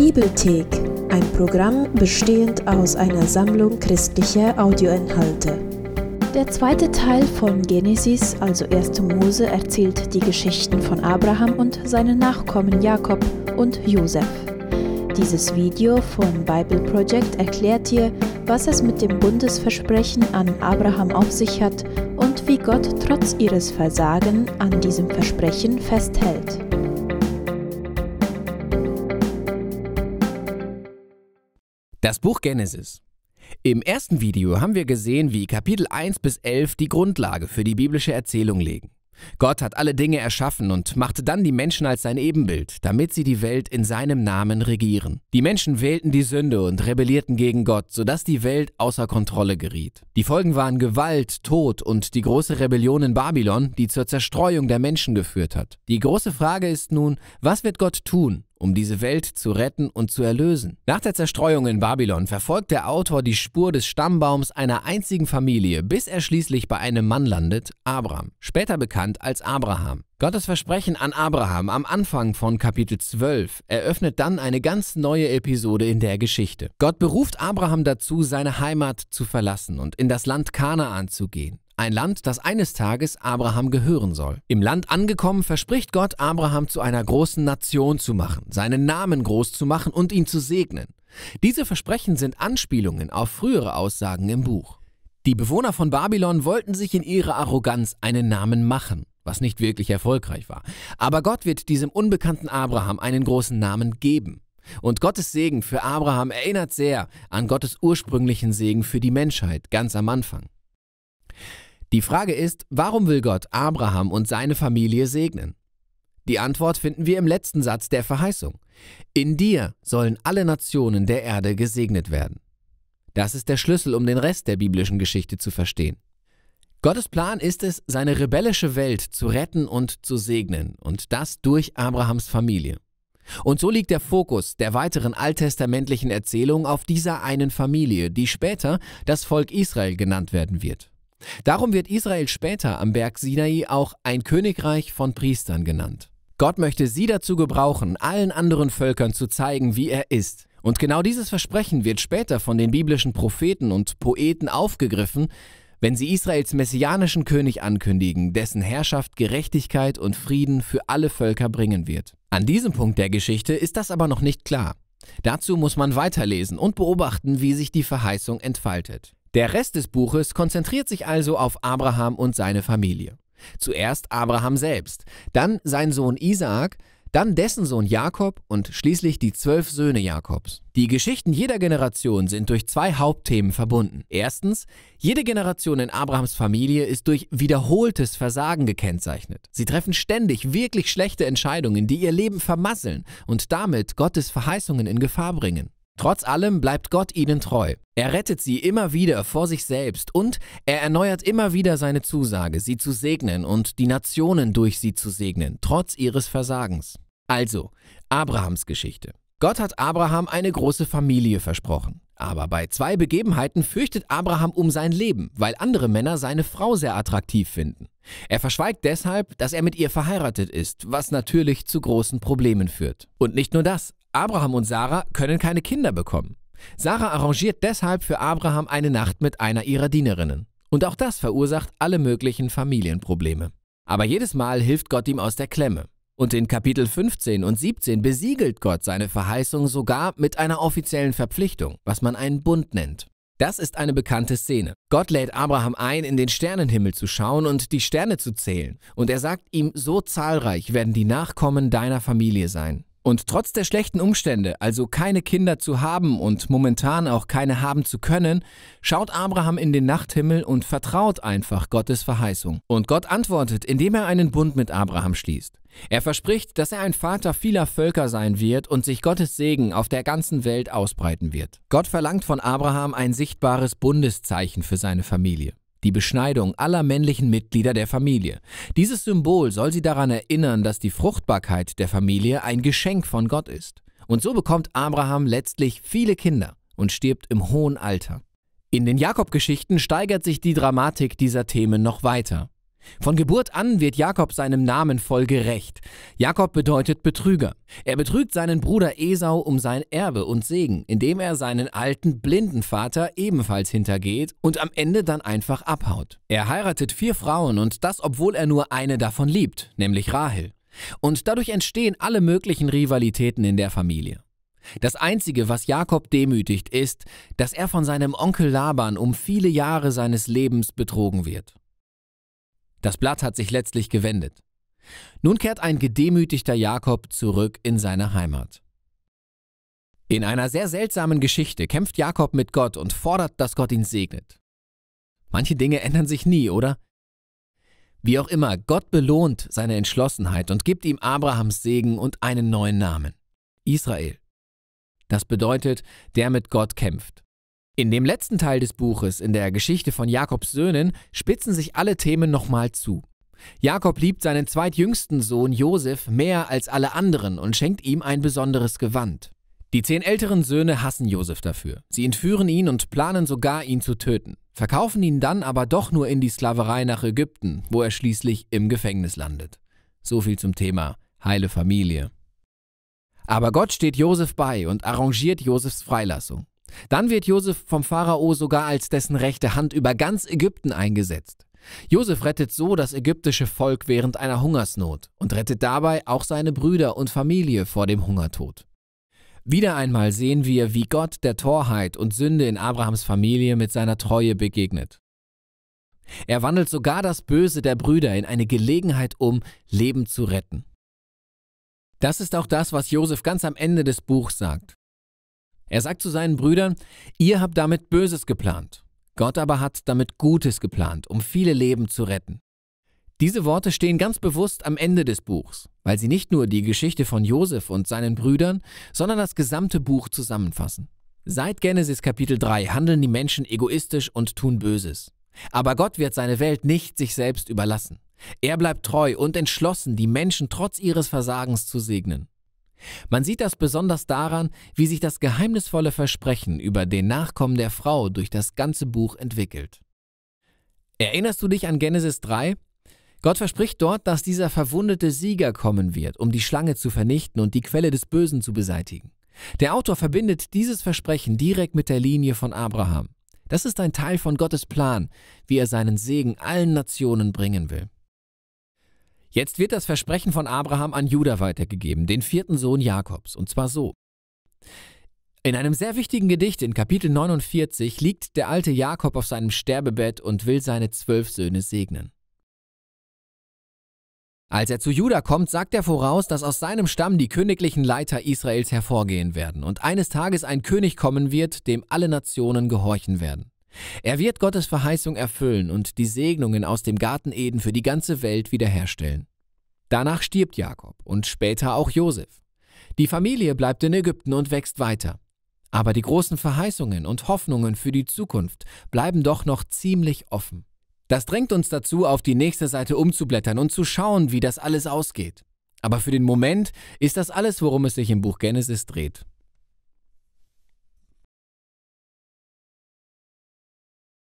Bibelthek, ein Programm bestehend aus einer Sammlung christlicher Audioinhalte. Der zweite Teil von Genesis, also 1. Mose, erzählt die Geschichten von Abraham und seinen Nachkommen Jakob und Josef. Dieses Video von Bible Project erklärt dir, was es mit dem Bundesversprechen an Abraham auf sich hat und wie Gott trotz ihres Versagen an diesem Versprechen festhält. Das Buch Genesis. Im ersten Video haben wir gesehen, wie Kapitel 1 bis 11 die Grundlage für die biblische Erzählung legen. Gott hat alle Dinge erschaffen und machte dann die Menschen als sein Ebenbild, damit sie die Welt in seinem Namen regieren. Die Menschen wählten die Sünde und rebellierten gegen Gott, sodass die Welt außer Kontrolle geriet. Die Folgen waren Gewalt, Tod und die große Rebellion in Babylon, die zur Zerstreuung der Menschen geführt hat. Die große Frage ist nun, was wird Gott tun, um diese Welt zu retten und zu erlösen. Nach der Zerstreuung in Babylon verfolgt der Autor die Spur des Stammbaums einer einzigen Familie, bis er schließlich bei einem Mann landet, Abraham, später bekannt als Abraham. Gottes Versprechen an Abraham am Anfang von Kapitel 12 eröffnet dann eine ganz neue Episode in der Geschichte. Gott beruft Abraham dazu, seine Heimat zu verlassen und in das Land Kanaan zu gehen. Ein Land, das eines Tages Abraham gehören soll. Im Land angekommen verspricht Gott Abraham zu einer großen Nation zu machen, seinen Namen groß zu machen und ihn zu segnen. Diese Versprechen sind Anspielungen auf frühere Aussagen im Buch. Die Bewohner von Babylon wollten sich in ihrer Arroganz einen Namen machen, was nicht wirklich erfolgreich war. Aber Gott wird diesem unbekannten Abraham einen großen Namen geben. Und Gottes Segen für Abraham erinnert sehr an Gottes ursprünglichen Segen für die Menschheit ganz am Anfang. Die Frage ist, warum will Gott Abraham und seine Familie segnen? Die Antwort finden wir im letzten Satz der Verheißung. In dir sollen alle Nationen der Erde gesegnet werden. Das ist der Schlüssel, um den Rest der biblischen Geschichte zu verstehen. Gottes Plan ist es, seine rebellische Welt zu retten und zu segnen, und das durch Abrahams Familie. Und so liegt der Fokus der weiteren alttestamentlichen Erzählung auf dieser einen Familie, die später das Volk Israel genannt werden wird. Darum wird Israel später am Berg Sinai auch ein Königreich von Priestern genannt. Gott möchte sie dazu gebrauchen, allen anderen Völkern zu zeigen, wie er ist. Und genau dieses Versprechen wird später von den biblischen Propheten und Poeten aufgegriffen, wenn sie Israels messianischen König ankündigen, dessen Herrschaft Gerechtigkeit und Frieden für alle Völker bringen wird. An diesem Punkt der Geschichte ist das aber noch nicht klar. Dazu muss man weiterlesen und beobachten, wie sich die Verheißung entfaltet. Der Rest des Buches konzentriert sich also auf Abraham und seine Familie. Zuerst Abraham selbst, dann sein Sohn Isaak, dann dessen Sohn Jakob und schließlich die zwölf Söhne Jakobs. Die Geschichten jeder Generation sind durch zwei Hauptthemen verbunden. Erstens, jede Generation in Abrahams Familie ist durch wiederholtes Versagen gekennzeichnet. Sie treffen ständig wirklich schlechte Entscheidungen, die ihr Leben vermasseln und damit Gottes Verheißungen in Gefahr bringen. Trotz allem bleibt Gott ihnen treu. Er rettet sie immer wieder vor sich selbst und er erneuert immer wieder seine Zusage, sie zu segnen und die Nationen durch sie zu segnen, trotz ihres Versagens. Also, Abrahams Geschichte. Gott hat Abraham eine große Familie versprochen. Aber bei zwei Begebenheiten fürchtet Abraham um sein Leben, weil andere Männer seine Frau sehr attraktiv finden. Er verschweigt deshalb, dass er mit ihr verheiratet ist, was natürlich zu großen Problemen führt. Und nicht nur das, Abraham und Sarah können keine Kinder bekommen. Sarah arrangiert deshalb für Abraham eine Nacht mit einer ihrer Dienerinnen. Und auch das verursacht alle möglichen Familienprobleme. Aber jedes Mal hilft Gott ihm aus der Klemme. Und in Kapitel 15 und 17 besiegelt Gott seine Verheißung sogar mit einer offiziellen Verpflichtung, was man einen Bund nennt. Das ist eine bekannte Szene. Gott lädt Abraham ein, in den Sternenhimmel zu schauen und die Sterne zu zählen. Und er sagt ihm, so zahlreich werden die Nachkommen deiner Familie sein. Und trotz der schlechten Umstände, also keine Kinder zu haben und momentan auch keine haben zu können, schaut Abraham in den Nachthimmel und vertraut einfach Gottes Verheißung. Und Gott antwortet, indem er einen Bund mit Abraham schließt. Er verspricht, dass er ein Vater vieler Völker sein wird und sich Gottes Segen auf der ganzen Welt ausbreiten wird. Gott verlangt von Abraham ein sichtbares Bundeszeichen für seine Familie die Beschneidung aller männlichen Mitglieder der Familie. Dieses Symbol soll sie daran erinnern, dass die Fruchtbarkeit der Familie ein Geschenk von Gott ist. Und so bekommt Abraham letztlich viele Kinder und stirbt im hohen Alter. In den Jakob-Geschichten steigert sich die Dramatik dieser Themen noch weiter. Von Geburt an wird Jakob seinem Namen voll gerecht. Jakob bedeutet Betrüger. Er betrügt seinen Bruder Esau um sein Erbe und Segen, indem er seinen alten, blinden Vater ebenfalls hintergeht und am Ende dann einfach abhaut. Er heiratet vier Frauen und das, obwohl er nur eine davon liebt, nämlich Rahel. Und dadurch entstehen alle möglichen Rivalitäten in der Familie. Das Einzige, was Jakob demütigt, ist, dass er von seinem Onkel Laban um viele Jahre seines Lebens betrogen wird. Das Blatt hat sich letztlich gewendet. Nun kehrt ein gedemütigter Jakob zurück in seine Heimat. In einer sehr seltsamen Geschichte kämpft Jakob mit Gott und fordert, dass Gott ihn segnet. Manche Dinge ändern sich nie, oder? Wie auch immer, Gott belohnt seine Entschlossenheit und gibt ihm Abrahams Segen und einen neuen Namen. Israel. Das bedeutet, der mit Gott kämpft. In dem letzten Teil des Buches, in der Geschichte von Jakobs Söhnen, spitzen sich alle Themen nochmal zu. Jakob liebt seinen zweitjüngsten Sohn Josef mehr als alle anderen und schenkt ihm ein besonderes Gewand. Die zehn älteren Söhne hassen Josef dafür. Sie entführen ihn und planen sogar, ihn zu töten, verkaufen ihn dann aber doch nur in die Sklaverei nach Ägypten, wo er schließlich im Gefängnis landet. So viel zum Thema heile Familie. Aber Gott steht Josef bei und arrangiert Josefs Freilassung. Dann wird Josef vom Pharao sogar als dessen rechte Hand über ganz Ägypten eingesetzt. Josef rettet so das ägyptische Volk während einer Hungersnot und rettet dabei auch seine Brüder und Familie vor dem Hungertod. Wieder einmal sehen wir, wie Gott der Torheit und Sünde in Abrahams Familie mit seiner Treue begegnet. Er wandelt sogar das Böse der Brüder in eine Gelegenheit um, Leben zu retten. Das ist auch das, was Josef ganz am Ende des Buchs sagt. Er sagt zu seinen Brüdern, ihr habt damit Böses geplant. Gott aber hat damit Gutes geplant, um viele Leben zu retten. Diese Worte stehen ganz bewusst am Ende des Buchs, weil sie nicht nur die Geschichte von Josef und seinen Brüdern, sondern das gesamte Buch zusammenfassen. Seit Genesis Kapitel 3 handeln die Menschen egoistisch und tun Böses. Aber Gott wird seine Welt nicht sich selbst überlassen. Er bleibt treu und entschlossen, die Menschen trotz ihres Versagens zu segnen. Man sieht das besonders daran, wie sich das geheimnisvolle Versprechen über den Nachkommen der Frau durch das ganze Buch entwickelt. Erinnerst du dich an Genesis 3? Gott verspricht dort, dass dieser verwundete Sieger kommen wird, um die Schlange zu vernichten und die Quelle des Bösen zu beseitigen. Der Autor verbindet dieses Versprechen direkt mit der Linie von Abraham. Das ist ein Teil von Gottes Plan, wie er seinen Segen allen Nationen bringen will. Jetzt wird das Versprechen von Abraham an Judah weitergegeben, den vierten Sohn Jakobs, und zwar so. In einem sehr wichtigen Gedicht in Kapitel 49 liegt der alte Jakob auf seinem Sterbebett und will seine zwölf Söhne segnen. Als er zu Judah kommt, sagt er voraus, dass aus seinem Stamm die königlichen Leiter Israels hervorgehen werden und eines Tages ein König kommen wird, dem alle Nationen gehorchen werden. Er wird Gottes Verheißung erfüllen und die Segnungen aus dem Garten Eden für die ganze Welt wiederherstellen. Danach stirbt Jakob und später auch Josef. Die Familie bleibt in Ägypten und wächst weiter. Aber die großen Verheißungen und Hoffnungen für die Zukunft bleiben doch noch ziemlich offen. Das drängt uns dazu, auf die nächste Seite umzublättern und zu schauen, wie das alles ausgeht. Aber für den Moment ist das alles, worum es sich im Buch Genesis dreht.